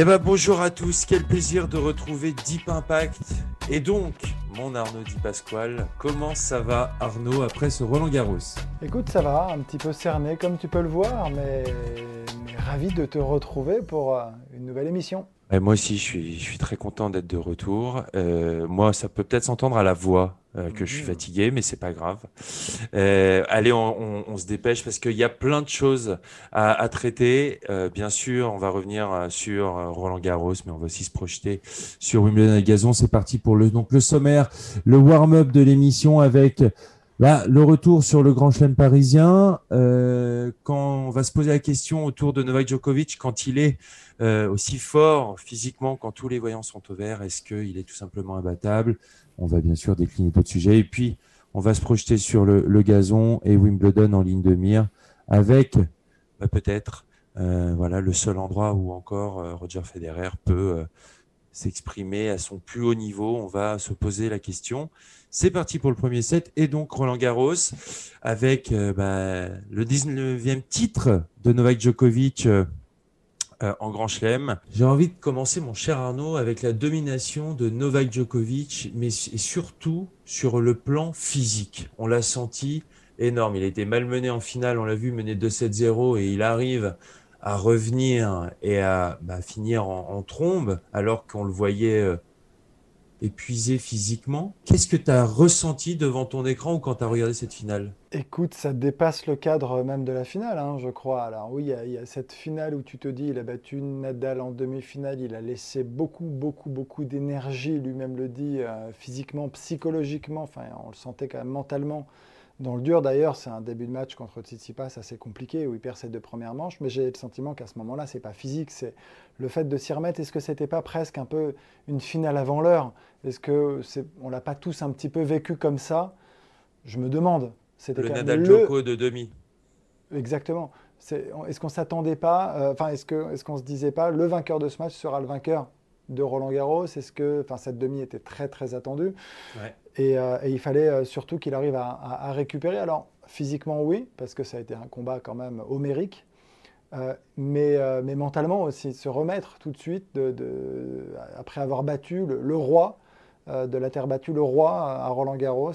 Eh ben bonjour à tous, quel plaisir de retrouver Deep Impact. Et donc, mon Arnaud Di Pasquale, comment ça va Arnaud après ce Roland Garros? Écoute, ça va, un petit peu cerné comme tu peux le voir, mais, ravi de te retrouver pour euh, une nouvelle émission. Eh, moi aussi, je suis, je suis très content d'être de retour. Euh, moi, ça peut peut-être s'entendre à la voix euh, que je suis Mhm. fatigué, mais c'est pas grave. Euh, allez, on, on- on se dépêche parce qu'il y a plein de choses à, à traiter. Euh, bien sûr, on va revenir euh, sur euh, Roland Garros, mais on va aussi se projeter sur Wimbledon et Gazon. C'est parti pour le donc le sommaire, le warm-up de l'émission avec Là, le retour sur le Grand Chelem parisien, euh, quand on va se poser la question autour de Novak Djokovic, quand il est euh, aussi fort physiquement, quand tous les voyants sont au vert, est-ce qu'il est tout simplement imbattable? On va bien sûr décliner d'autres sujets. Et puis, on va se projeter sur le, gazon et Wimbledon en ligne de mire avec bah, peut-être euh, voilà, le seul endroit où encore Roger Federer peut s'exprimer à son plus haut niveau. On va se poser la question. C'est parti pour le premier set et donc Roland Garros avec euh, bah, le 19e titre de Novak Djokovic euh, euh, en Grand Chelem. J'ai envie de commencer, mon cher Arnaud, avec la domination de Novak Djokovic, mais et surtout sur le plan physique. On l'a senti énorme. Il a été malmené en finale, on l'a vu, mené 2-7-0 et il arrive à revenir et à bah, finir en, trombe alors qu'on le voyait euh, épuisé physiquement. Qu'est-ce que tu as ressenti devant ton écran ou quand tu as regardé cette finale? Écoute, ça dépasse le cadre même de la finale, hein, je crois. Alors oui, il y, a, il y a cette finale où tu te dis, il a battu Nadal en demi-finale, il a laissé beaucoup, beaucoup, beaucoup d'énergie, lui-même le dit, euh, physiquement, psychologiquement, enfin, on le sentait quand même mentalement dans le dur. D'ailleurs, c'est un début de match contre Tsitsipas assez compliqué, où il perd ses deux premières manches, mais j'ai le sentiment qu'à ce moment-là, c'est pas physique, c'est le fait de s'y remettre. Est-ce que c'était pas presque un peu une finale avant l'heure? Est-ce que c'est, on l'a pas tous un petit peu vécu comme ça? Je me demande. C'était Le Nadal le- Djoko de demi. Exactement. Est-ce qu'on s'attendait pas, euh, enfin, est-ce qu'on se disait pas, le vainqueur de ce match sera le vainqueur de Roland Garros Est-ce que, enfin, cette demi était très très attendue Ouais. et, euh, et il fallait euh, surtout qu'il arrive à, à- à récupérer. Alors physiquement oui, parce que ça a été un combat quand même homérique, Euh, mais, euh, mais mentalement aussi, se remettre tout de suite de, de- après avoir battu le, le roi de la terre battue, le roi à Roland Garros.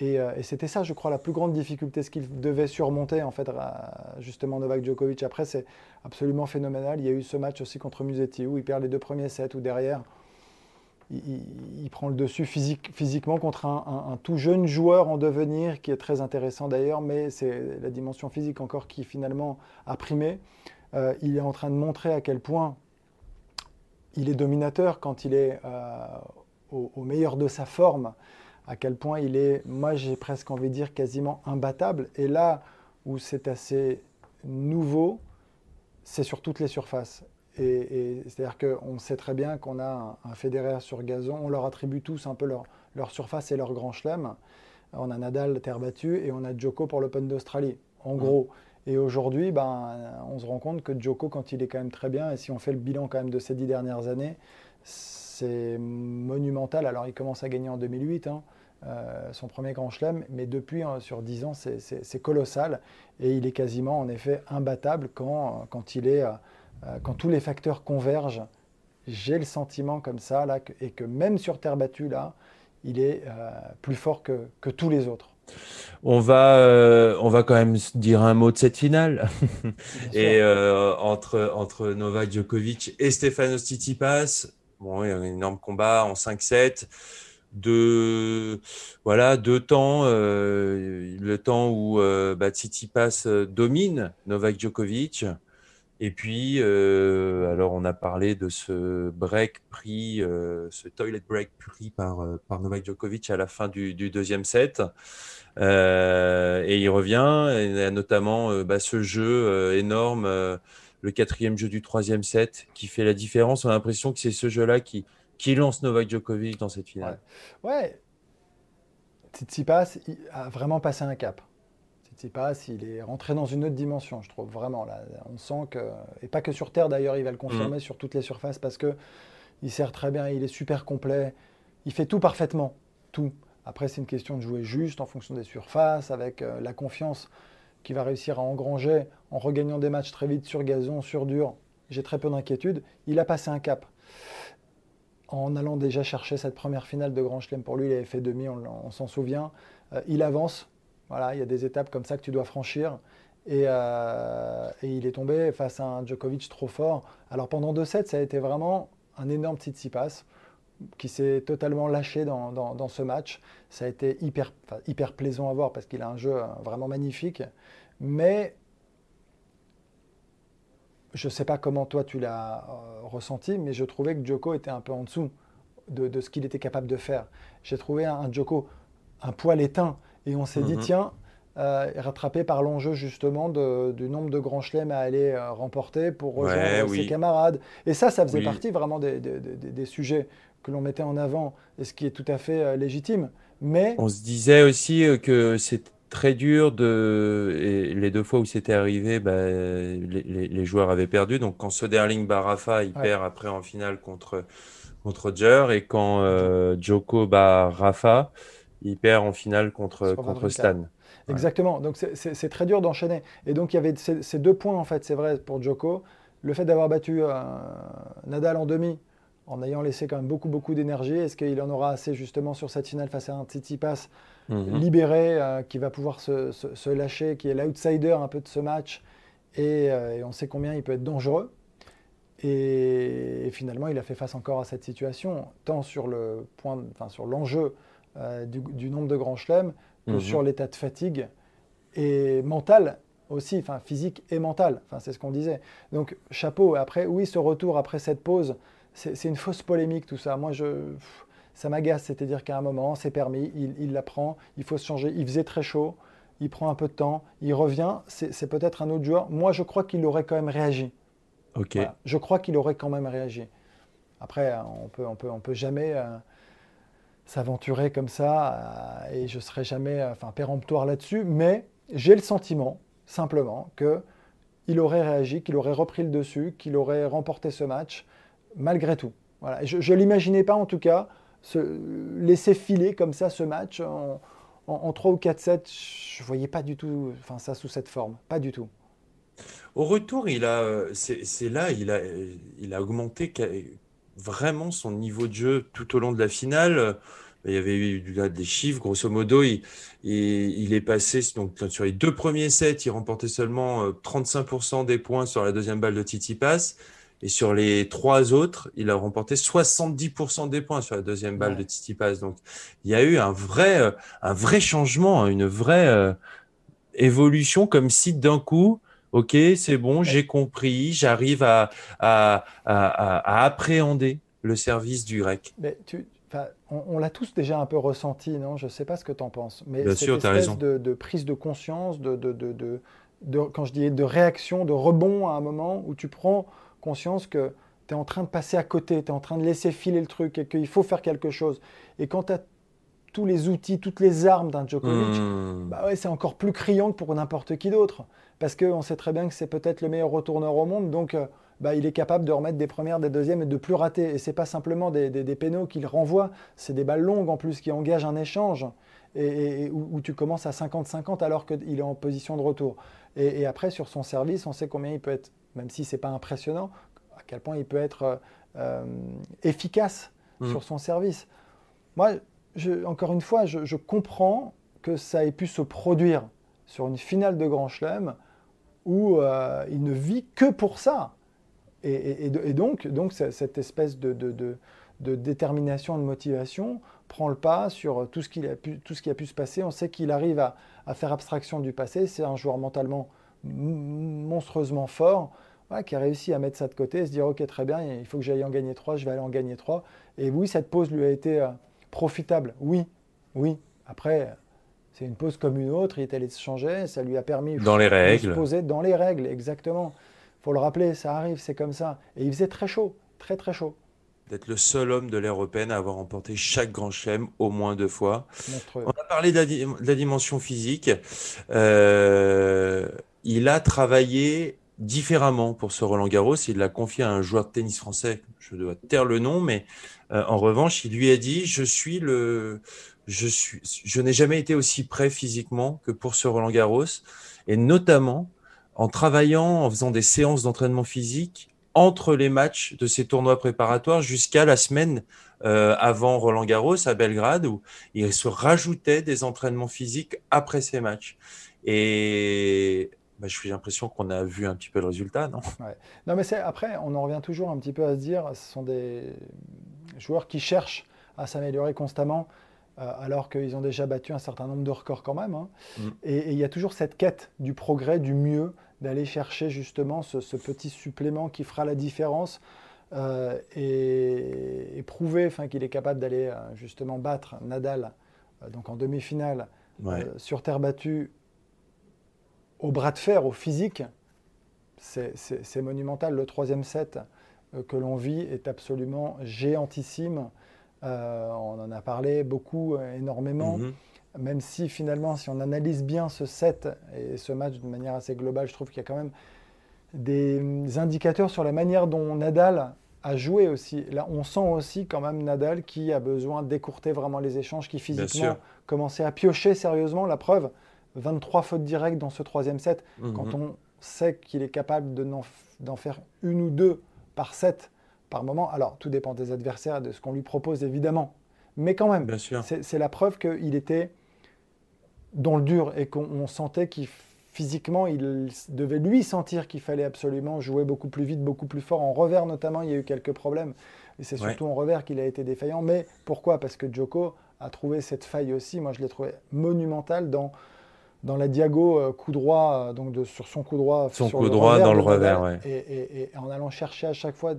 Et, euh, et c'était ça, je crois, la plus grande difficulté, ce qu'il devait surmonter, en fait, justement, Novak Djokovic. Après, c'est absolument phénoménal. Il y a eu ce match aussi contre Musetti, où il perd les deux premiers sets, où derrière, il, prend le dessus physique- physiquement contre un, tout jeune joueur en devenir, qui est très intéressant d'ailleurs, mais c'est la dimension physique encore qui finalement a primé. Euh, il est en train de montrer à quel point il est dominateur quand il est euh, au meilleur de sa forme, à quel point il est, moi j'ai presque envie de dire, quasiment imbattable. Et là où c'est assez nouveau, c'est sur toutes les surfaces. Et, et c'est-à-dire qu'on sait très bien qu'on a un, un Federer sur gazon, on leur attribue tous un peu leur, leur surface et leur grand chelem. On a Nadal, terre battue, et on a Djoko pour l'Open d'Australie, en gros. Et aujourd'hui, ben, on se rend compte que Djoko, quand il est quand même très bien, et si on fait le bilan quand même de ces dix dernières années, c'est monumental. Alors, il commence à gagner en 2008, hein, euh, son premier grand chelem, mais depuis, hein, sur 10 ans, c'est- colossal. Et il est quasiment, en effet, imbattable quand, quand, il est, euh, euh, quand tous les facteurs convergent. J'ai le sentiment comme ça, là, que- et que même sur terre battue, là, il est euh, plus fort que, que tous les autres. On va, euh, on va quand même dire un mot de cette finale. Et euh, entre, entre Novak Djokovic et Stefanos Tsitsipas, bon, il y a un énorme combat en 5-7. De, voilà, deux temps, euh, le temps où euh, bah, Tsitsipas euh, domine Novak Djokovic. Et puis, euh, alors on a parlé de ce break pris, euh, ce toilet break pris par, euh, par Novak Djokovic à la fin du, deuxième set. et il revient, et notamment bah, ce jeu énorme, le quatrième jeu du troisième set, qui fait la différence. On a l'impression que c'est ce jeu-là qui, qui lance Novak Djokovic dans cette finale. Ouais, ouais. Tsitsipas a vraiment passé un cap. Tsitsipas, il est rentré dans une autre dimension, je trouve vraiment. Là, on sent que, et pas que sur terre d'ailleurs, il va le confirmer mm. sur toutes les surfaces parce que il sert très bien, il est super complet, il fait tout parfaitement, tout. Après, c'est une question de jouer juste en fonction des surfaces, avec euh, la confiance qu'il va réussir à engranger en regagnant des matchs très vite sur gazon, sur dur. J'ai très peu d'inquiétude. Il a passé un cap. En allant déjà chercher cette première finale de Grand Chelem pour lui, il avait fait demi, on, s'en souvient. Euh, il avance, il y a des étapes comme ça que tu dois franchir. Euh, et, il est tombé face à un Djokovic trop fort. Alors pendant deux sets, ça a été vraiment un énorme Tsitsipas qui s'est totalement lâché dans, ce match. Ça a été hyper, hyper plaisant à voir parce qu'il a un jeu euh, vraiment magnifique. Mais je ne sais pas comment toi tu l'as euh, ressenti, mais je trouvais que Djoko était un peu en dessous de, ce qu'il était capable de faire. J'ai trouvé un, un Djoko un poil éteint. Et on s'est dit, mhm. tiens, euh, rattrapé par l'enjeu justement du nombre de grands chelems à aller euh, remporter pour rejoindre ses camarades. Et ça, ça faisait partie vraiment des, sujets que l'on mettait en avant, et ce qui est tout à fait euh, légitime. Mais on se disait aussi que c'est très dur de et les deux fois où c'était arrivé, bah, les, joueurs avaient perdu. Donc quand Soderling bat Rafa, il perd après en finale contre contre et quand Joko bat Rafa il perd en finale contre, contre Stan. Exactement. Donc c'est très dur d'enchaîner. Et donc il y avait ces, deux points en fait, c'est vrai pour Djoko. Le fait d'avoir battu euh, Nadal en demi, en ayant laissé quand même beaucoup beaucoup d'énergie, est-ce qu'il en aura assez justement sur cette finale face à un Tsitsipas mhm. libéré euh, qui va pouvoir se, lâcher, qui est l'outsider un peu de ce match euh, et, on sait combien il peut être dangereux. Et, finalement, il a fait face encore à cette situation, tant sur le point, enfin sur l'enjeu euh, du, nombre de grands chelems que mhm. sur l'état de fatigue et mental aussi, enfin physique et mental. Enfin, c'est ce qu'on disait. Donc chapeau. Après, oui, ce retour après cette pause, c'est une fausse polémique tout ça. Moi, je, ça m'agace. C'est-à-dire qu'à un moment, c'est permis, il, il la prend, il faut se changer. Il faisait très chaud, il prend un peu de temps, il revient. C'est peut-être un autre joueur. Moi, je crois qu'il aurait quand même réagi. Ok. Je crois qu'il aurait quand même réagi. Après, on peut, on peut, on peut jamais. Euh, s'aventurer comme ça, euh, et je ne serai jamais euh, enfin, péremptoire là-dessus, mais j'ai le sentiment, simplement, qu'il aurait réagi, qu'il aurait repris le dessus, qu'il aurait remporté ce match, malgré tout. Voilà. je ne l'imaginais pas, en tout cas, se laisser filer comme ça ce match en, en, 3 ou 4 sets. Je ne voyais pas du tout enfin, ça sous cette forme, pas du tout. Au retour, il a, euh, c'est là, il a, il a augmenté vraiment son niveau de jeu tout au long de la finale. Il y avait eu des chiffres, grosso modo, il, il, est passé donc, sur les deux premiers sets, il remportait seulement 35% euh, des points sur la deuxième balle de Titi Pass. Et sur les trois autres, il a remporté 70% des points sur la deuxième balle de Titi Pass. Donc, il y a eu un vrai, euh, un vrai changement, une vraie euh, évolution, comme si d'un coup, OK, c'est bon, j'ai compris, j'arrive à, à, à, appréhender le service du grec. Mais tu, on, l'a tous déjà un peu ressenti, non? Je ne sais pas ce que tu en penses. Mais Bien cette espèce de, de, prise de conscience, de, de, de, quand je dis de réaction, de rebond à un moment où tu prends conscience que tu es en train de passer à côté, tu es en train de laisser filer le truc et qu'il faut faire quelque chose. Et quand tu as tous les outils, toutes les armes d'un Djokovic, hmm. bah ouais, c'est encore plus criant que pour n'importe qui d'autre parce qu'on sait très bien que c'est peut-être le meilleur retourneur au monde, donc euh, bah, il est capable de remettre des premières, des deuxièmes et de plus rater. Et ce n'est pas simplement des, des, pénaux qu'il renvoie, c'est des balles longues en plus qui engagent un échange et, où, tu commences à 50-50 alors qu'il est en position de retour. Et, après, sur son service, on sait combien il peut être, même si ce n'est pas impressionnant, à quel point il peut être euh, euh, efficace mmh. sur son service. Moi, encore une fois, je, je comprends que ça ait pu se produire sur une finale de Grand Chelem où euh, il ne vit que pour ça. Et, donc, donc, cette espèce de, de, détermination, de motivation prend le pas sur tout ce, qui a pu, tout ce qui a pu se passer. On sait qu'il arrive à, faire abstraction du passé. C'est un joueur mentalement monstrueusement fort. qui a réussi à mettre ça de côté et se dire ok très bien, il faut que j'aille en gagner trois, je vais aller en gagner trois. Et oui, cette pause lui a été euh, profitable. Oui, oui. Après, c'est une pause comme une autre. Il est allé se changer, ça lui a permis dans les règles. de se poser dans les règles, exactement. Faut le rappeler, ça arrive, c'est comme ça. Et il faisait très chaud, très très chaud. D'être le seul homme de l'ère européenne à avoir remporté chaque grand chelem au moins deux fois. On a parlé de la, dimension physique. Euh, il a travaillé différemment pour ce Roland Garros. Il l'a confié à un joueur de tennis français, je dois taire le nom, mais euh, en revanche, il lui a dit Je suis le. Je, suis, je n'ai jamais été aussi prêt physiquement que pour ce Roland Garros, et notamment en travaillant, en faisant des séances d'entraînement physique entre les matchs de ces tournois préparatoires jusqu'à la semaine euh, avant Roland Garros à Belgrade, où il se rajoutait des entraînements physiques après ces matchs. Et bah, j'ai l'impression qu'on a vu un petit peu le résultat, non? Non, mais c'est après, on en revient toujours un petit peu à se dire, ce sont des joueurs qui cherchent à s'améliorer constamment, euh, alors qu'ils ont déjà battu un certain nombre de records quand même. Hein. Mm. Et il y a toujours cette quête du progrès, du mieux, d'aller chercher justement ce, petit supplément qui fera la différence. Euh, et, prouver qu'il est capable d'aller euh, justement battre Nadal donc en demi-finale sur terre battue au bras de fer, au physique, c'est monumental. Le troisième set euh, que l'on vit est absolument géantissime. Euh, on en a parlé beaucoup, euh, énormément. Mhm. Même si finalement, si on analyse bien ce set et ce match de manière assez globale, je trouve qu'il y a quand même des indicateurs sur la manière dont Nadal a joué aussi. Là, on sent aussi quand même Nadal qui a besoin d'écourter vraiment les échanges, qui physiquement commençait à piocher sérieusement. La preuve, 23 fautes directes dans ce troisième set, mhm. quand on sait qu'il est capable d'en faire une ou deux par set par moment. Alors, tout dépend des adversaires, de ce qu'on lui propose, évidemment. Mais quand même, c'est la preuve qu'il était dans le dur et qu'on sentait qu'il physiquement, il devait lui sentir qu'il fallait absolument jouer beaucoup plus vite, beaucoup plus fort. En revers notamment, il y a eu quelques problèmes. Et c'est surtout en revers qu'il a été défaillant. Mais pourquoi? Parce que Joko a trouvé cette faille aussi. Moi, je l'ai trouvé monumentale dans dans la diago euh, coup droit, euh, donc de, sur son coup droit. Son coup droit dans le revers, ouais. et, en allant chercher à chaque fois,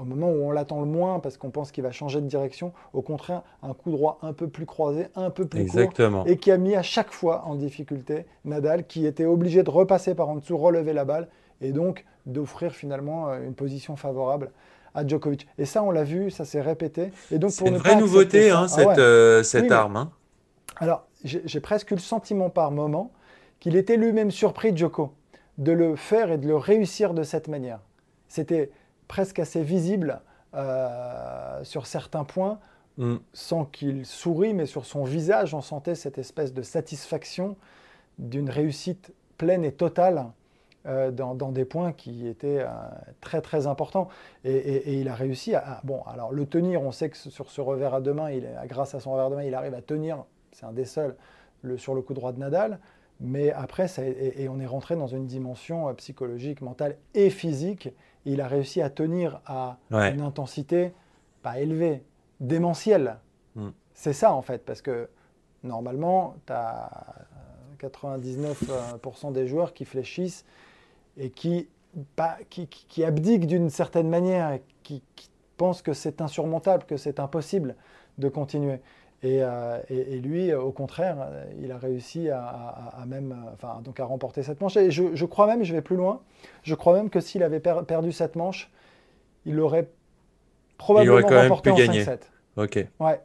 au moment où on l'attend le moins, parce qu'on pense qu'il va changer de direction, au contraire, un coup droit un peu plus croisé, un peu plus Exactement. court, et qui a mis à chaque fois en difficulté Nadal, qui était obligé de repasser par en dessous, relever la balle, et donc d'offrir finalement euh, une position favorable à Djokovic. Et ça, on l'a vu, ça s'est répété. Et donc, c'est une vraie nouveauté, hein, ah cette, arme. Hein. Alors, j'ai presque eu le sentiment par moment qu'il était lui-même surpris, Joko, de le faire et de le réussir de cette manière. C'était presque assez visible euh, sur certains points, mm. sans qu'il sourit, mais sur son visage, on sentait cette espèce de satisfaction d'une réussite pleine et totale euh, dans, des points qui étaient euh, très très importants. Et, il a réussi à, Bon, alors le tenir, on sait que sur ce revers à deux mains, il, grâce à son revers à deux mains, il arrive à tenir c'est un des seuls le, sur le coup droit de Nadal. Mais après, ça, et, on est rentré dans une dimension psychologique, mentale et physique. Il a réussi à tenir à une intensité pas élevée, démentielle. Hmm. C'est ça en fait, parce que normalement, tu as 99% des joueurs qui fléchissent et qui, pas, qui, qui, abdiquent d'une certaine manière, qui, qui pensent que c'est insurmontable, que c'est impossible de continuer. Euh, et, lui, au contraire, il a réussi à, même, enfin, donc à remporter cette manche. Et je, crois même, je vais plus loin, je crois même que s'il avait perdu cette manche, il aurait probablement remporté en 5-7. Ok. Ouais.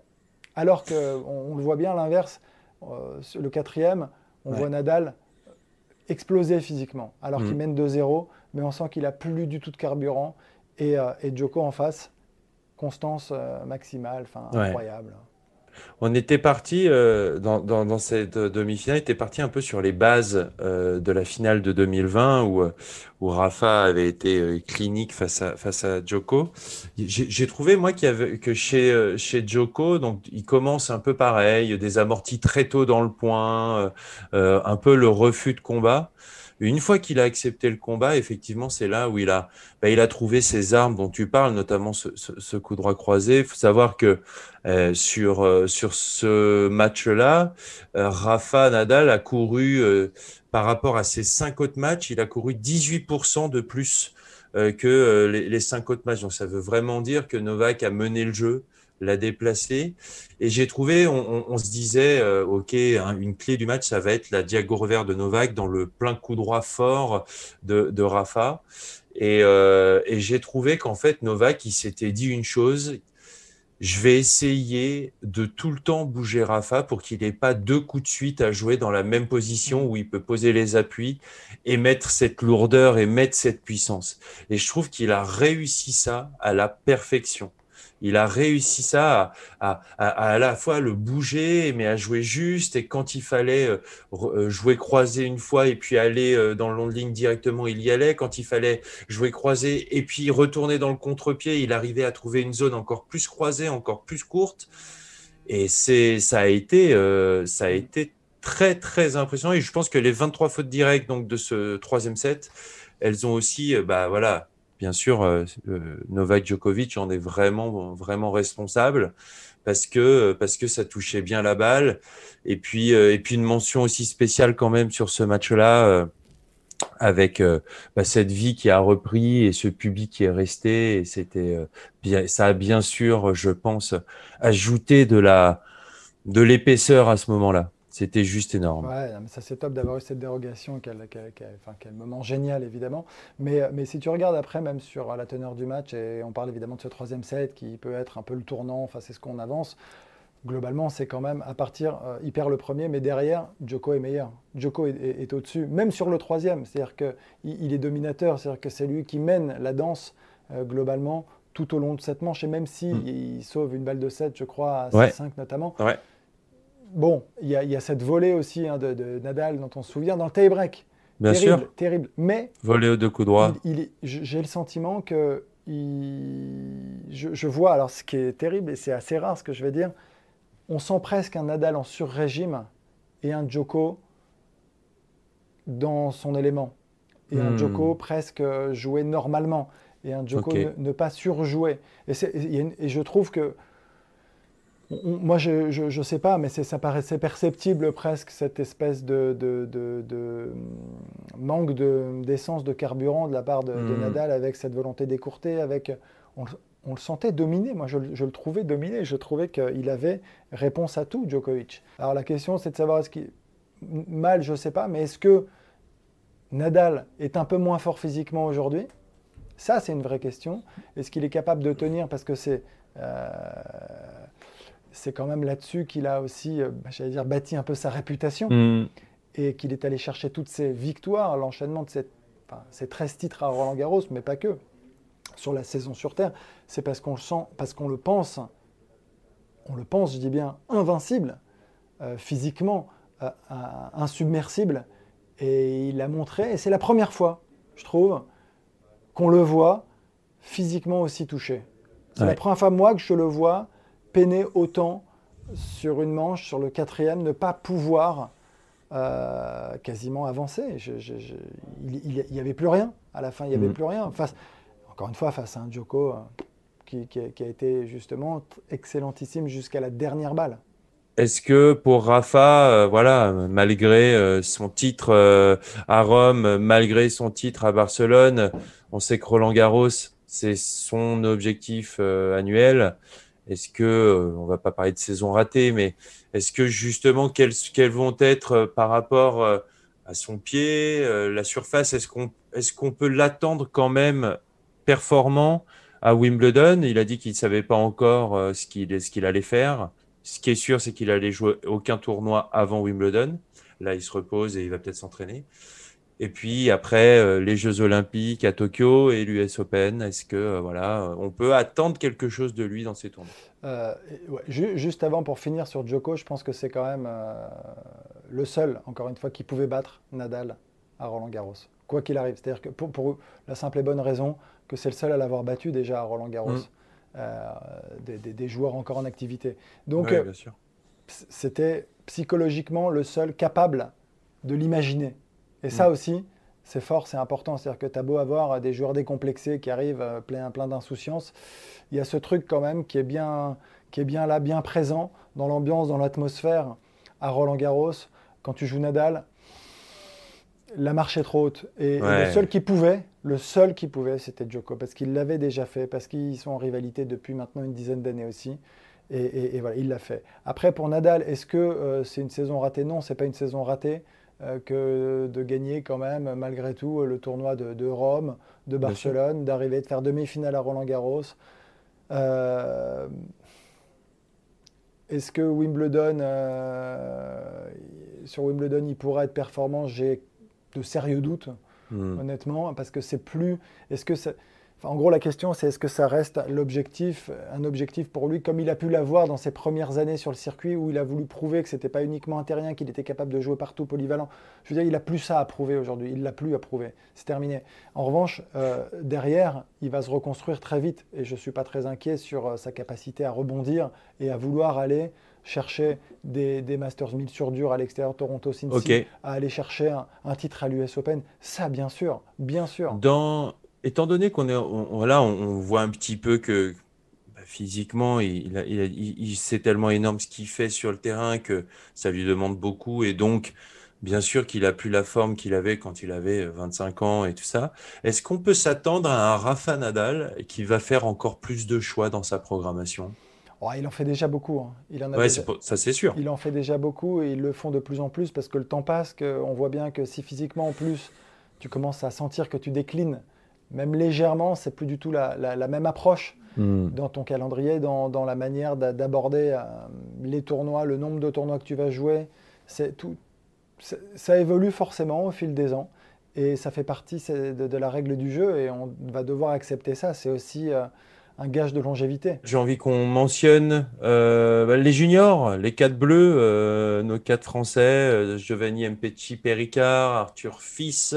Alors qu'on on le voit bien l'inverse, euh, le quatrième, on voit Nadal exploser physiquement, alors qu'il mm. mène 2-0, mais on sent qu'il a plus du tout de carburant. Et, euh, et Joko en face, constance maximale, enfin incroyable on était parti euh, dans, cette demi-finale, était parti un peu sur les bases euh, de la finale de 2020 où, euh, où Rafa avait été clinique face à face à Djoko. J'ai trouvé moi avait que chez chez Djoko, donc il commence un peu pareil, des amortis très tôt dans le point, un peu le refus de combat. Une fois qu'il a accepté le combat, effectivement, c'est là où il a, bah, il a trouvé ses armes dont tu parles, notamment ce, coup droit croisé. Il faut savoir que euh, sur, euh, sur ce match-là, euh, Rafa Nadal a couru, par rapport à ses cinq autres matchs, il a couru 18% de plus que les, les, cinq autres matchs. Donc ça veut vraiment dire que Novak a mené le jeu l'a déplacé. Et j'ai trouvé, on, se disait, euh, OK, hein, une clé du match, ça va être la diago revers de Novak dans le plein coup droit fort de, Rafa. Euh, et, j'ai trouvé qu'en fait, Novak, il s'était dit une chose. Je vais essayer de tout le temps bouger Rafa pour qu'il n'ait pas deux coups de suite à jouer dans la même position où il peut poser les appuis et mettre cette lourdeur et mettre cette puissance. Et je trouve qu'il a réussi ça à la perfection il a réussi ça à, à, la fois le bouger, mais à jouer juste. Et quand il fallait euh, euh, jouer croisé une fois et puis aller euh, dans le long de ligne directement, il y allait. Quand il fallait jouer croisé et puis retourner dans le contre-pied, il arrivait à trouver une zone encore plus croisée, encore plus courte. Et c'est, ça a été, ça a été très très impressionnant. Et je pense que les 23 fautes directes donc de ce troisième set, elles ont aussi, bah voilà, bien sûr, euh, euh, Novak Djokovic en est vraiment, vraiment responsable parce que, parce que ça touchait bien la balle. Et puis, euh, et puis une mention aussi spéciale quand même sur ce match-là avec bah, cette vie qui a repris et ce public qui est resté. Et c'était bien, ça a bien sûr, je pense, ajouté de la de l'épaisseur à ce moment-là. C'était juste énorme. Ouais, ça c'est top d'avoir eu cette dérogation, quel, moment génial évidemment. Mais, mais si tu regardes après, même sur la teneur du match, et on parle évidemment de ce troisième set qui peut être un peu le tournant, enfin c'est ce qu'on avance. Globalement, c'est quand même à partir, euh, il perd le premier, mais derrière, Joko est meilleur. Joko est, au-dessus, même sur le troisième. C'est-à-dire qu'il il est dominateur, c'est-à-dire que c'est lui qui mène la danse euh, globalement tout au long de cette manche. Et même s'il si hmm. il sauve une balle de 7, je crois, à 5 notamment, ouais bon, il y, a cette volée aussi hein, de, Nadal dont on se souvient dans le tie-break. Bien terrible, sûr. Terrible. Mais. Volée aux deux coups droits. J'ai le sentiment que. je, vois, alors ce qui est terrible, et c'est assez rare ce que je vais dire, on sent presque un Nadal en sur-régime et un Djoko dans son élément. Et un hmm. Djoko presque joué normalement. Et un Djoko ne, pas surjouer. Et, et, je trouve que moi, je ne sais pas, mais ça paraissait perceptible presque, cette espèce de, de, manque d'essence, de, carburant de la part de, hmm. Nadal avec cette volonté d'écourter. Avec, on, le sentait dominé. Moi, je, le trouvais dominé. Je trouvais qu'il avait réponse à tout, Djokovic. Alors la question, c'est de savoir est-ce qu'il. Mal, je ne sais pas, mais est-ce que Nadal est un peu moins fort physiquement aujourd'hui? Ça, c'est une vraie question. Est-ce qu'il est capable de tenir? Parce que c'est. Euh, c'est quand même là-dessus qu'il a aussi, euh, bah, j'allais dire, bâti un peu sa réputation mm. et qu'il est allé chercher toutes ses victoires, l'enchaînement de cette, ces 13 titres à Roland Garros, mais pas que, sur la saison sur Terre. C'est parce qu'on le sent, parce qu'on le pense, on le pense, je dis bien, invincible, euh, physiquement, euh, insubmersible. Et il l'a montré, et c'est la première fois, je trouve, qu'on le voit physiquement aussi touché. C'est la première fois, moi, que je le vois peiner autant sur une manche, sur le quatrième, ne pas pouvoir euh, quasiment avancer. il n'y avait plus rien. À la fin, il n'y avait mm. plus rien. Face, encore une fois, face à un Djoko euh, qui, a été justement excellentissime jusqu'à la dernière balle. Est-ce que pour Rafa, euh, voilà, malgré son titre à Rome, malgré son titre à Barcelone, on sait que Roland Garros, c'est son objectif annuel. Est-ce que, euh, on va pas parler de saison ratée, mais est-ce que justement, quelles, vont être euh, par rapport euh, à son pied, la surface, est-ce qu'on est qu'on peut l'attendre quand même performant à Wimbledon? Il a dit qu'il ne savait pas encore ce qu'il allait faire. Ce qui est sûr, c'est qu'il allait jouer aucun tournoi avant Wimbledon. Là, il se repose et il va peut-être s'entraîner. Et puis après, euh, les Jeux Olympiques à Tokyo et l'US Open, est-ce que euh, voilà, on peut attendre quelque chose de lui dans ces tournois? Euh, Juste avant, pour finir sur Djoko, je pense que c'est quand même le seul, encore une fois, qui pouvait battre Nadal à Roland Garros, quoi qu'il arrive. C'est-à-dire que pour, pour, la simple et bonne raison que c'est le seul à l'avoir battu déjà à Roland Garros, mm. des, joueurs encore en activité. Donc, c'était psychologiquement le seul capable de l'imaginer. Et ça mm. aussi, c'est fort, c'est important. C'est-à-dire que tu as beau avoir des joueurs décomplexés qui arrivent euh, plein, plein d'insouciance, il y a ce truc quand même qui est bien, qui est bien là, bien présent dans l'ambiance, dans l'atmosphère à Roland Garros. Quand tu joues Nadal, la marche est trop haute. Et, le seul qui pouvait, le seul qui pouvait, c'était Djoko, parce qu'il l'avait déjà fait, parce qu'ils sont en rivalité depuis maintenant une dizaine d'années aussi. Et, voilà, il l'a fait. Après, pour Nadal, est-ce que euh, c'est une saison ratée? Non, c'est pas une saison ratée euh, que de gagner quand même, malgré tout, le tournoi de, Rome, de Barcelone, d'arriver, de faire demi-finale à Roland-Garros. Euh, est-ce que Wimbledon, sur Wimbledon, il pourra être performant? J'ai de sérieux doutes, hmm. honnêtement, parce que c'est plus. Est-ce que en gros, la question, c'est est-ce que ça reste l'objectif, un objectif pour lui, comme il a pu l'avoir dans ses premières années sur le circuit, où il a voulu prouver que c'était pas uniquement un terrien, qu'il était capable de jouer partout polyvalent. Je veux dire, il a plus ça à prouver aujourd'hui. Il l'a plus à prouver. C'est terminé. En revanche, euh, derrière, il va se reconstruire très vite, et je suis pas très inquiet sur euh, sa capacité à rebondir et à vouloir aller chercher des, Masters 1000 sur dur à l'extérieur Toronto, Cincy, à aller chercher un, titre à l'US Open. Ça, bien sûr, bien sûr. Dans, étant donné qu'on est, voilà, on, voit un petit peu que bah, physiquement, il, il, c'est tellement énorme ce qu'il fait sur le terrain que ça lui demande beaucoup et donc. Bien sûr qu'il a plus la forme qu'il avait quand il avait 25 ans et tout ça. Est-ce qu'on peut s'attendre à un Rafa Nadal qui va faire encore plus de choix dans sa programmation? Oh, il en fait déjà beaucoup. Hein. Il en a ça c'est sûr. Il en fait déjà beaucoup et ils le font de plus en plus parce que le temps passe, qu'on voit bien que si physiquement en plus tu commences à sentir que tu déclines, même légèrement, c'est plus du tout la, même approche hmm. dans ton calendrier, dans, la manière d'aborder euh, les tournois, le nombre de tournois que tu vas jouer. C'est tout, ça évolue forcément au fil des ans et ça fait partie de, la règle du jeu et on va devoir accepter ça. C'est aussi euh, un gage de longévité. J'ai envie qu'on mentionne euh, bah, les juniors, les quatre bleus, euh, nos quatre français, euh, Giovanni Mpecci Pericard, Arthur Fils,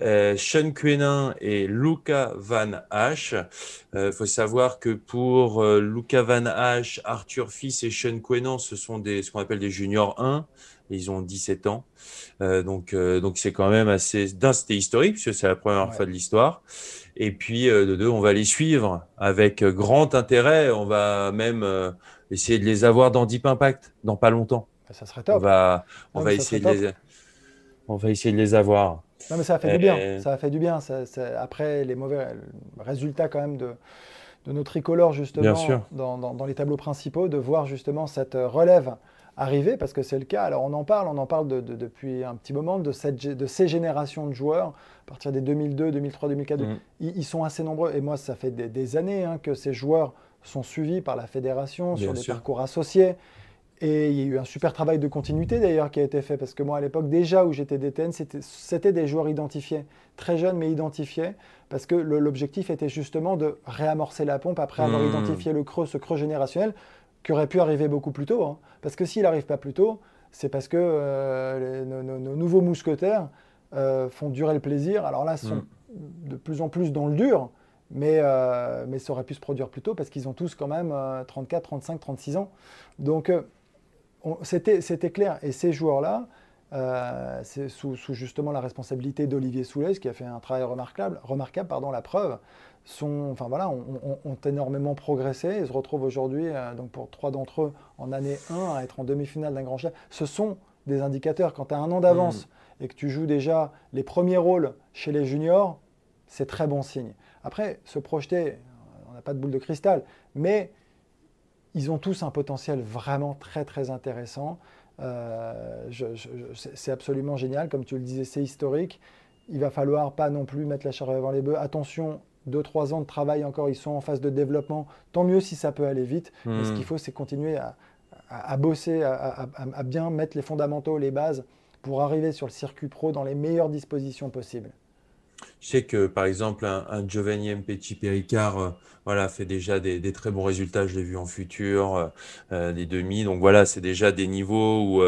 Sean Quenin et Luca Van Hache. Il faut savoir que pour Luca Van Hache, Arthur Fils et Sean Quenin, ce sont des, ce qu'on appelle des juniors 1 ils ont 17 ans. donc, donc c'est quand même assez. D'un, c'était historique puisque c'est la première fois de l'histoire. Et puis euh, de deux, on va les suivre avec grand intérêt. On va même euh, essayer de les avoir dans Deep Impact dans pas longtemps. Bah, ça serait top. On va, on va essayer de les, on va essayer de les avoir. Non mais ça a fait du bien. Ça a fait du bien. après les mauvais résultats quand même de, de nos tricolores justement dans, dans, dans, les tableaux principaux, de voir justement cette relève arriver, parce que c'est le cas. Alors on en parle, on en parle depuis un petit moment de, cette, de ces générations de joueurs, à partir des 2002, 2003, 2004. Ils, sont assez nombreux. Et moi, ça fait des, années hein, que ces joueurs sont suivis par la fédération sur des parcours associés. Et il y a eu un super travail de continuité d'ailleurs qui a été fait, parce que moi à l'époque déjà où j'étais DTN, c'était des joueurs identifiés, très jeunes mais identifiés, parce que l'objectif était justement de réamorcer la pompe après avoir mmh. identifié le creux, ce creux générationnel, qui aurait pu arriver beaucoup plus tôt. Hein. Parce que s'il n'arrive pas plus tôt, c'est parce que euh, nos, nouveaux mousquetaires euh, font durer le plaisir. Alors là, ils sont mm. de plus en plus dans le dur, mais, euh, mais ça aurait pu se produire plus tôt parce qu'ils ont tous quand même 34, 35, 36 ans. Donc c'était clair. Et ces joueurs-là, c'est sous, justement la responsabilité d'Olivier Soulès qui a fait un travail remarquable, remarquable pardon, la preuve, sont, enfin voilà, ont, énormément progressé Ils se retrouvent aujourd'hui, euh, donc pour trois d'entre eux, en année 1 à être en demi-finale d'un grand chelem. Ce sont des indicateurs. Quand tu as un an d'avance mm. et que tu joues déjà les premiers rôles chez les juniors, c'est très bon signe. Après, se projeter, on n'a pas de boule de cristal, mais ils ont tous un potentiel vraiment très très intéressant. Euh, c'est absolument génial, comme tu le disais, c'est historique. Il va falloir pas non plus mettre la charrue avant les bœufs. Attention 2-3 ans de travail encore, ils sont en phase de développement. Tant mieux si ça peut aller vite. Mais ce hmm. qu'il faut, c'est continuer à, bosser, à, bien mettre les fondamentaux, les bases pour arriver sur le circuit pro dans les meilleures dispositions possibles. Je sais que par exemple un, Giovanni Mpecci Péricard euh, voilà, fait déjà des, très bons résultats, je l'ai vu en futur, euh, euh, des demi. Donc voilà, c'est déjà des niveaux où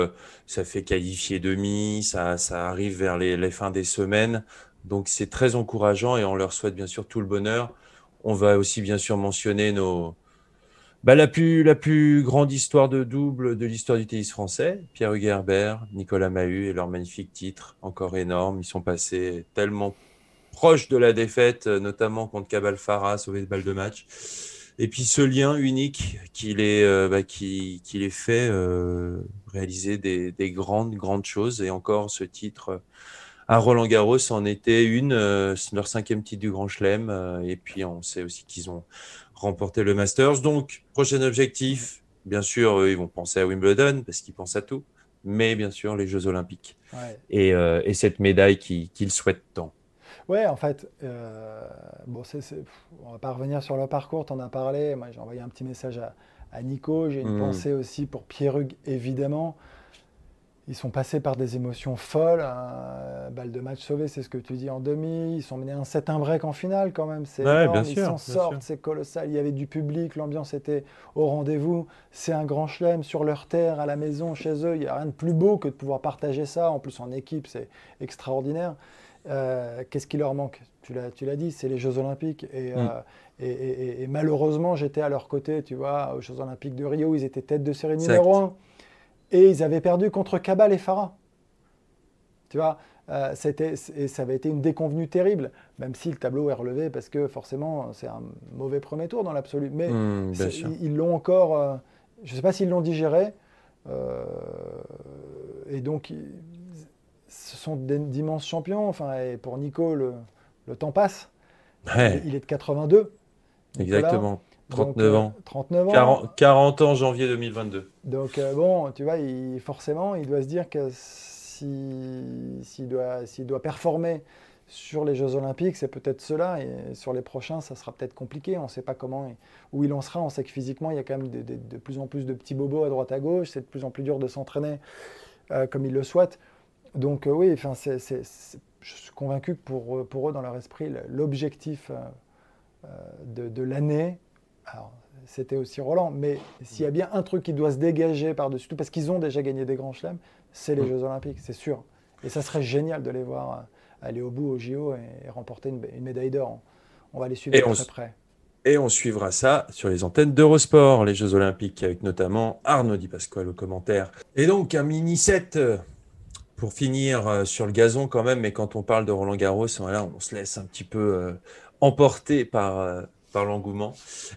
ça fait qualifier demi, ça, ça arrive vers les, les fins des semaines. Donc c'est très encourageant et on leur souhaite bien sûr tout le bonheur. On va aussi bien sûr mentionner nos, bah, la, plus, la plus grande histoire de double de l'histoire du tennis français, Pierre Hugerbert, Nicolas Mahut et leur magnifique titre, encore énorme. Ils sont passés tellement proches de la défaite, euh, notamment contre Cabal Farah, sauvé de balle de match. Et puis ce lien unique qui les, euh, bah, qui, qui les fait euh, réaliser des, des, grandes, grandes choses. Et encore ce titre à Roland Garros en était une, leur cinquième titre du Grand Chelem. et puis on sait aussi qu'ils ont remporter le Masters. Donc, prochain objectif, bien sûr, eux, ils vont penser à Wimbledon parce qu'ils pensent à tout, mais bien sûr, les Jeux Olympiques et, et, cette médaille qu'ils souhaitent tant. Ouais, en fait, euh, bon, c'est on va pas revenir sur le parcours, tu en as parlé. Moi, j'ai envoyé un petit message à, à Nico. J'ai une hmm. pensée aussi pour Pierre Hugues, évidemment ils sont passés par des émotions folles. Hein. balle de match sauvée, c'est ce que tu dis en demi. Ils sont menés un 7-1 break en finale quand même. C'est ils s'en sortent, c'est colossal. Il y avait du public, l'ambiance était au rendez-vous. C'est un grand chelem sur leur terre, à la maison, chez eux. Il n'y a rien de plus beau que de pouvoir partager ça. En plus, en équipe, c'est extraordinaire. Euh, qu'est-ce qui leur manque? Tu l'as dit, c'est les Jeux Olympiques. Mm. Euh, et, et, malheureusement, j'étais à leur côté, tu vois, aux Jeux Olympiques de Rio. Ils étaient tête de série numéro 1. Et ils avaient perdu contre Cabal et Farah. Tu vois, euh, et ça avait été une déconvenue terrible, même si le tableau est relevé parce que forcément c'est un mauvais premier tour dans l'absolu. Mais hmm, ils l'ont encore, euh, je ne sais pas s'ils l'ont digéré. Euh, et donc, ce sont d'immenses champions. Enfin, et pour Nico, le, temps passe. Il est de 82. Exactement. 39 ans. 39 ans. 40, ans janvier 2022. Donc euh, bon, tu vois, il, forcément, il doit se dire que s'il si, doit, doit performer sur les Jeux Olympiques, c'est peut-être cela. Et sur les prochains, ça sera peut-être compliqué. On ne sait pas comment, où il en sera. On sait que physiquement, il y a quand même de, plus en plus de petits bobos à droite à gauche. C'est de plus en plus dur de s'entraîner euh, comme il le souhaite. Donc euh, oui, enfin, c'est, je suis convaincu que pour, pour eux, dans leur esprit, l'objectif de, de l'année, alors, c'était aussi Roland, mais s'il y a bien un truc qui doit se dégager par-dessus tout, parce qu'ils ont déjà gagné des grands chelems, c'est les mm. Jeux Olympiques, c'est sûr. Et ça serait génial de les voir euh, aller au bout au JO et, remporter une, médaille d'or. On va les suivre de très près. Et on suivra ça sur les antennes d'Eurosport, les Jeux Olympiques, avec notamment Arnaud Di Pasquale au commentaire. Et donc un mini set euh, pour finir euh, sur le gazon quand même, mais quand on parle de Roland Garros, on se laisse un petit peu emporter par par l'engouement.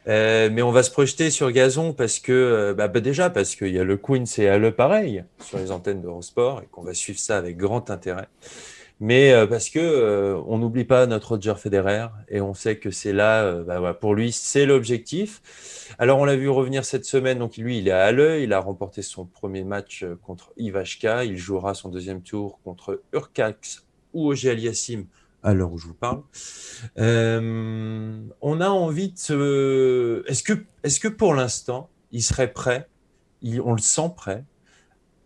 Euh, mais on va se projeter sur gazon parce que, euh, bah, bah, déjà, parce qu'il y a le Queen et le pareil sur les antennes d'Eurosport et qu'on va suivre ça avec grand intérêt. Mais euh, parce que on n'oublie pas notre Roger Federer et on sait que c'est là, bah, pour lui, c'est l'objectif. Alors on l'a vu revenir cette semaine, donc lui, il est à Halle, il a remporté son premier match contre Ivashka, il jouera son deuxième tour contre Urkax ou Ogier Aliassim à l'heure où je vous parle. Euh, on a envie de. Est-ce que, est que pour l'instant, il serait prêt, on le sent prêt,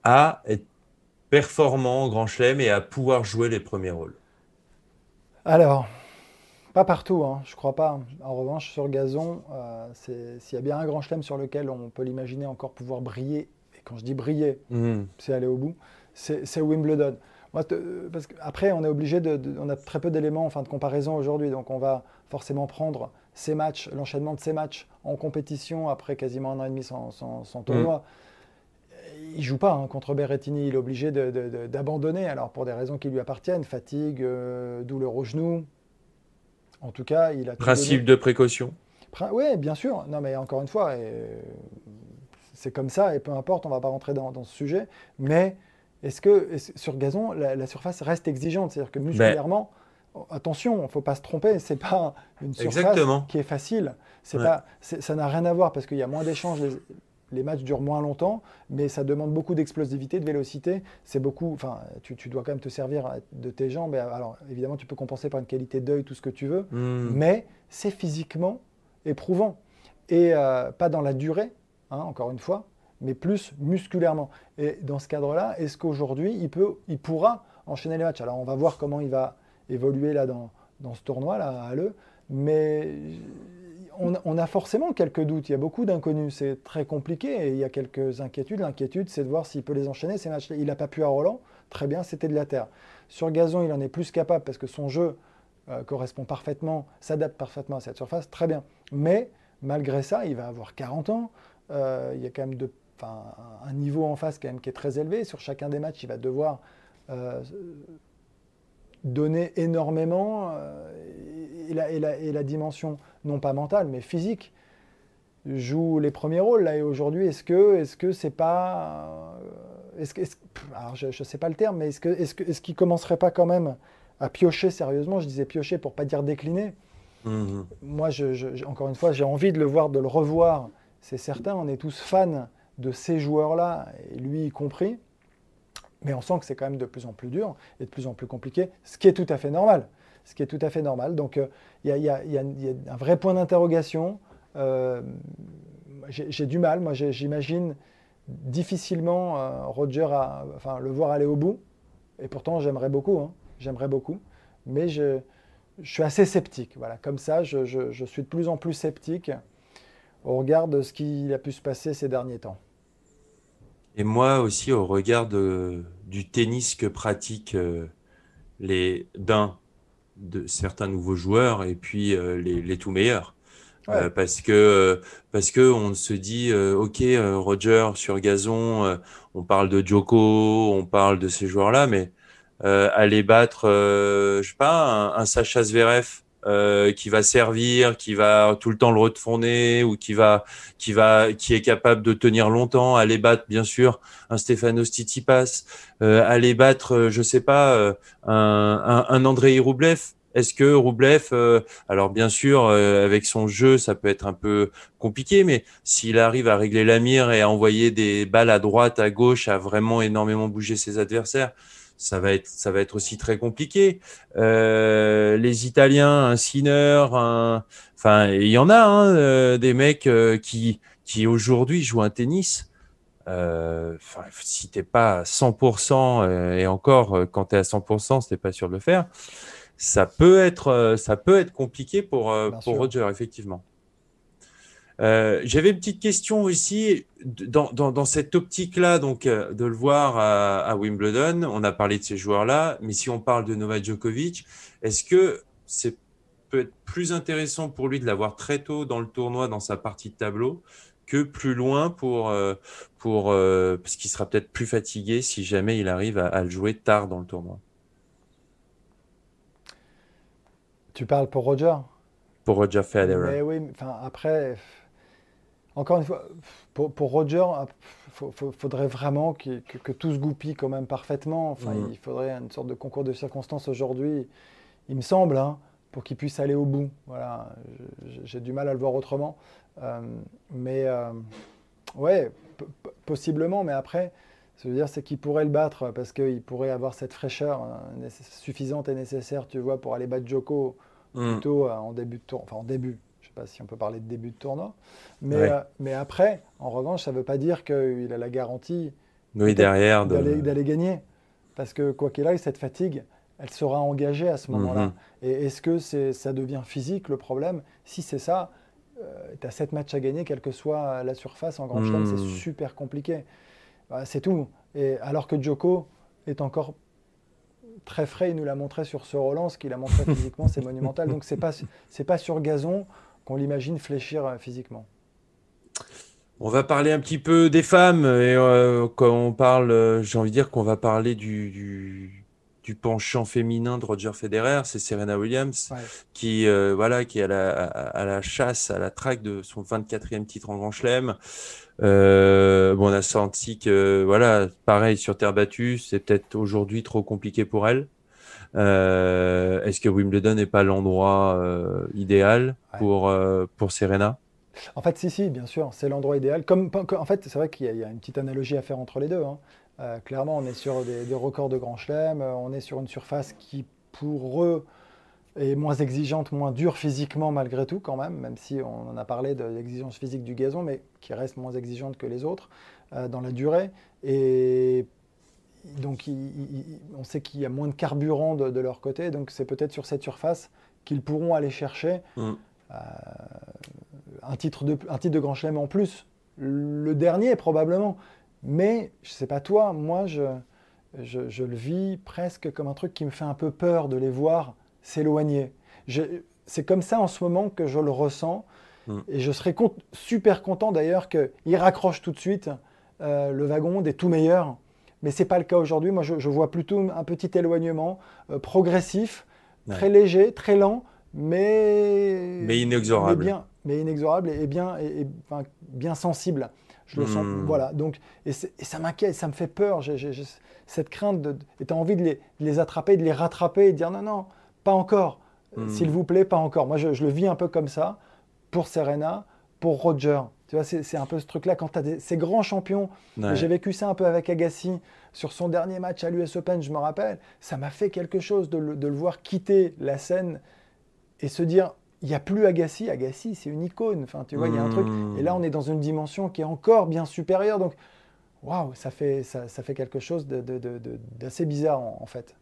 à être performant en Grand Chelem et à pouvoir jouer les premiers rôles Alors, pas partout, hein, je crois pas. En revanche, sur gazon, euh, s'il y a bien un Grand Chelem sur lequel on peut l'imaginer encore pouvoir briller, et quand je dis briller, mmh. c'est aller au bout, c'est Wimbledon parce qu'après, on est obligé de, On a très peu d'éléments enfin, de comparaison aujourd'hui. Donc, on va forcément prendre ces matchs, l'enchaînement de ces matchs en compétition après quasiment un an et demi sans, tournoi. Mm. Il ne joue pas hein, contre Berrettini. Il est obligé d'abandonner. Alors, pour des raisons qui lui appartiennent fatigue, euh, douleur au genou. En tout cas, il a. Principe de précaution. Oui, bien sûr. Non, mais encore une fois, c'est comme ça et peu importe, on ne va pas rentrer dans, dans ce sujet. Mais est-ce que sur gazon, la, surface reste exigeante? C'est-à-dire que ben. musculairement, attention, il ne faut pas se tromper, c'est pas une surface qui est facile. C'est pas, ça n'a rien à voir parce qu'il y a moins d'échanges, les, matchs durent moins longtemps, mais ça demande beaucoup d'explosivité, de vélocité. C'est beaucoup, enfin, tu, dois quand même te servir de tes jambes. alors, évidemment, tu peux compenser par une qualité d'œil, tout ce que tu veux, hmm. mais c'est physiquement éprouvant et euh, pas dans la durée, hein, encore une fois, mais plus musculairement. Et dans ce cadre-là, est-ce qu'aujourd'hui, il, peut, il pourra enchaîner les matchs? Alors, on va voir comment il va évoluer là dans, dans ce tournoi-là à Le, mais on, a forcément quelques doutes. Il y a beaucoup d'inconnus. C'est très compliqué et il y a quelques inquiétudes. L'inquiétude, c'est de voir s'il peut les enchaîner, ces matchs Il n'a pas pu à Roland. Très bien, c'était de la terre. Sur gazon, il en est plus capable parce que son jeu euh, correspond parfaitement, s'adapte parfaitement à cette surface. Très bien. Mais malgré ça, il va avoir 40 ans. il y a quand même un niveau en face quand qui est très élevé. Sur chacun des matchs, il va devoir donner énormément et, la, dimension, non pas mentale, mais physique, joue les premiers rôles. Là, et aujourd'hui, est-ce que est-ce que c'est pas. Est-ce, alors je ne sais pas le terme, mais est-ce, que, est-ce, que, est-ce qu'il ne commencerait pas quand même à piocher sérieusement? Je disais piocher pour pas dire décliner. Mm-hmm. Moi, je, encore une fois, j'ai envie de le voir, de le revoir. C'est certain, on est tous fans de ces joueurs-là, et lui y compris. Mais on sent que c'est quand même de plus en plus dur et de plus en plus compliqué, ce qui est tout à fait normal ce qui est tout à fait normal. Donc euh, il y, a un vrai point d'interrogation. Euh, j'ai du mal, moi j'imagine difficilement euh, Roger à, enfin, le voir aller au bout. Et pourtant j'aimerais beaucoup, hein. j'aimerais beaucoup. Mais je, suis assez sceptique. Voilà, comme ça, je, suis de plus en plus sceptique au regard de ce qui a pu se passer ces derniers temps. Et moi aussi, au regard du tennis que pratiquent les d'un de certains nouveaux joueurs et puis euh, les, les, tout meilleurs. Euh, parce que parce que on se dit euh, ok Roger sur gazon on parle de Djoko on parle de ces joueurs là mais aller battre je sais pas un, Sacha Zverev qui va servir, qui va tout le temps le retourner ou qui va, qui va, qui est capable de tenir longtemps, aller battre bien sûr un Stefanos Tsitsipas, euh, aller battre, je sais pas, un, un, un Andrei Rublev. Est-ce que Roublev, euh, alors bien sûr, euh, avec son jeu, ça peut être un peu compliqué, mais s'il arrive à régler la mire et à envoyer des balles à droite, à gauche, à vraiment énormément bouger ses adversaires, ça va être, ça va être aussi très compliqué. Euh, les Italiens, un Sinner, un... enfin, il y en a hein, des mecs qui, qui aujourd'hui jouent un tennis. Euh, si t'es pas à 100% et encore quand tu es à 100%, c'était pas sûr de le faire ça peut être, euh, ça peut être compliqué pour, euh, pour Roger, effectivement. Euh, j'avais une petite question aussi dans, dans, dans cette optique-là, donc de le voir à, Wimbledon. On a parlé de ces joueurs-là, mais si on parle de Novak Djokovic, est-ce que c'est peut être plus intéressant pour lui de l'avoir très tôt dans le tournoi, dans sa partie de tableau, que plus loin pour, pour parce qu'il sera peut-être plus fatigué si jamais il arrive à le jouer tard dans le tournoi? Tu parles pour Roger? Pour Roger Federer. Mais oui, enfin, après, encore une fois, pour, pour Roger, il faudrait vraiment que, que, tout se goupille quand même parfaitement. Enfin, mm. Il faudrait une sorte de concours de circonstances aujourd'hui, il me semble, hein, pour qu'il puisse aller au bout. Voilà, j'ai du mal à le voir autrement. Euh, mais euh, ouais, possiblement, mais après, ce que je veux dire, c'est qu'il pourrait le battre parce qu'il pourrait avoir cette fraîcheur euh, suffisante et nécessaire, tu vois, pour aller battre Joko mm. plutôt euh, en début de tournoi. Enfin, en début. Sais pas si on peut parler de début de tournoi. Mais, euh, mais après, en revanche, ça ne veut pas dire qu'il a la garantie derrière d'aller gagner. Parce que quoi qu'il aille, cette fatigue, elle sera engagée à ce mm-hmm. moment-là. Et est-ce que ça devient physique le problème? Si c'est ça, tu as 7 matchs à gagner, quelle que soit la surface en Grand Chelem, c'est mm. super compliqué. Bah, c'est tout. Et alors que Joko est encore très frais, il nous l'a montré sur ce Roland, ce qu'il a montré physiquement, c'est monumental. Donc c'est pas pas sur gazon qu'on l'imagine fléchir euh, physiquement. On va parler un petit peu des femmes et euh, quand on parle, euh, j'ai envie de dire qu'on va parler du du penchant féminin de Roger Federer, c'est Serena Williams, qui euh, voilà, qui est à la, à, la, chasse, à la traque de son 24e titre en Grand Chelem. Euh, bon, on a senti que voilà, pareil sur terre battue, c'est peut-être aujourd'hui trop compliqué pour elle. Euh, Est-ce que Wimbledon n'est pas l'endroit euh, idéal pour euh, pour Serena? En fait, si, si, bien sûr, c'est l'endroit idéal. Comme, en fait, c'est vrai qu'il y, y, a une petite analogie à faire entre les deux. Hein. Clairement, on est sur des, records de Grand Chelem, on est sur une surface qui, pour eux, est moins exigeante, moins dure physiquement malgré tout quand même, même si on en a parlé de l'exigence physique du gazon, mais qui reste moins exigeante que les autres dans la durée. Et donc on sait qu'il y a moins de carburant de, leur côté, donc c'est peut-être sur cette surface qu'ils pourront aller chercher mm. un, titre de, un titre de Grand Chelem en plus. Le dernier probablement, mais, je ne sais pas toi, moi, je, je, le vis presque comme un truc qui me fait un peu peur de les voir s'éloigner. C'est comme ça en ce moment que je le ressens. Mm. Et je serais super content d'ailleurs qu'il raccroche tout de suite euh, le wagon des tout meilleurs. Mais ce n'est pas le cas aujourd'hui. Moi, je, vois plutôt un petit éloignement progressif, très léger, très lent, mais, mais inexorable. Mais, bien, mais inexorable et, bien, et, bien sensible. Je le sens. Hmm. Voilà. Donc, et, ça m'inquiète, ça me fait peur. J'ai cette crainte de, et tu as envie de les, de les, attraper, de les rattraper et de dire non, non, pas encore. Hmm. S'il vous plaît, pas encore. Moi, je, le vis un peu comme ça pour Serena, pour Roger. Tu vois, c'est un peu ce truc-là. Quand tu as ces grands champions, j'ai vécu ça un peu avec Agassi sur son dernier match à l'US Open, je me rappelle, ça m'a fait quelque chose de le, de le, voir quitter la scène et se dire il n'y a plus Agassi. Agassi, c'est une icône. Enfin, tu vois, il y a un truc. Et là, on est dans une dimension qui est encore bien supérieure. Donc, waouh, ça fait, ça, ça, fait quelque chose d'assez bizarre, en, fait.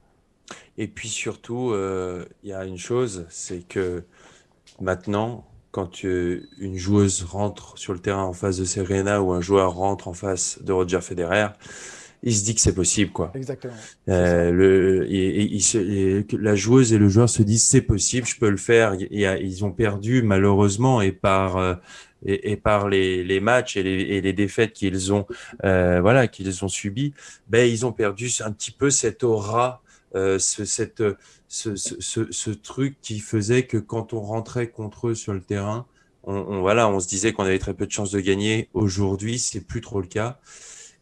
Et puis surtout, euh, il y a une chose, c'est que maintenant, quand une joueuse rentre sur le terrain en face de Serena ou un joueur rentre en face de Roger Federer, il se dit que c'est possible, quoi. Exactement. Euh, le, et, et, la joueuse et le joueur se disent c'est possible, je peux le faire. ils ont perdu malheureusement et par euh, et, par les, les matchs et les, et les défaites qu'ils ont euh, voilà qu'ils ont subi, ben ils ont perdu un petit peu cette aura, euh, ce, cette ce, ce, ce, truc qui faisait que quand on rentrait contre eux sur le terrain, on, on voilà, on se disait qu'on avait très peu de chances de gagner. Aujourd'hui, c'est plus trop le cas.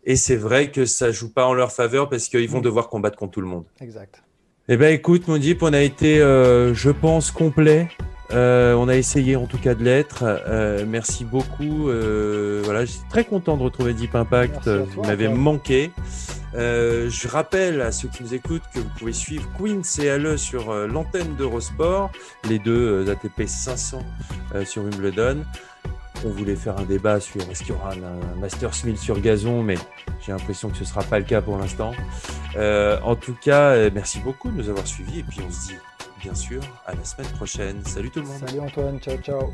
Et c'est vrai que ça joue pas en leur faveur parce qu'ils vont mm. devoir combattre contre tout le monde. Exact. Eh ben écoute, Mondip, on a été, euh, je pense, complet. Euh, on a essayé en tout cas de l'être. Euh, merci beaucoup. voilà, je suis très content de retrouver Deep Impact. Vous m'avez manqué. Je rappelle à ceux qui nous écoutent que vous pouvez suivre Queen CLE sur l'antenne d'Eurosport, les deux ATP 500 sur Wimbledon on voulait faire un débat sur est-ce qu'il y aura un, Master Smith sur gazon, mais j'ai l'impression que ce ne sera pas le cas pour l'instant. Euh, en tout cas, euh, merci beaucoup de nous avoir suivis et puis on se dit bien sûr à la semaine prochaine. Salut tout le monde. Salut Antoine, ciao ciao.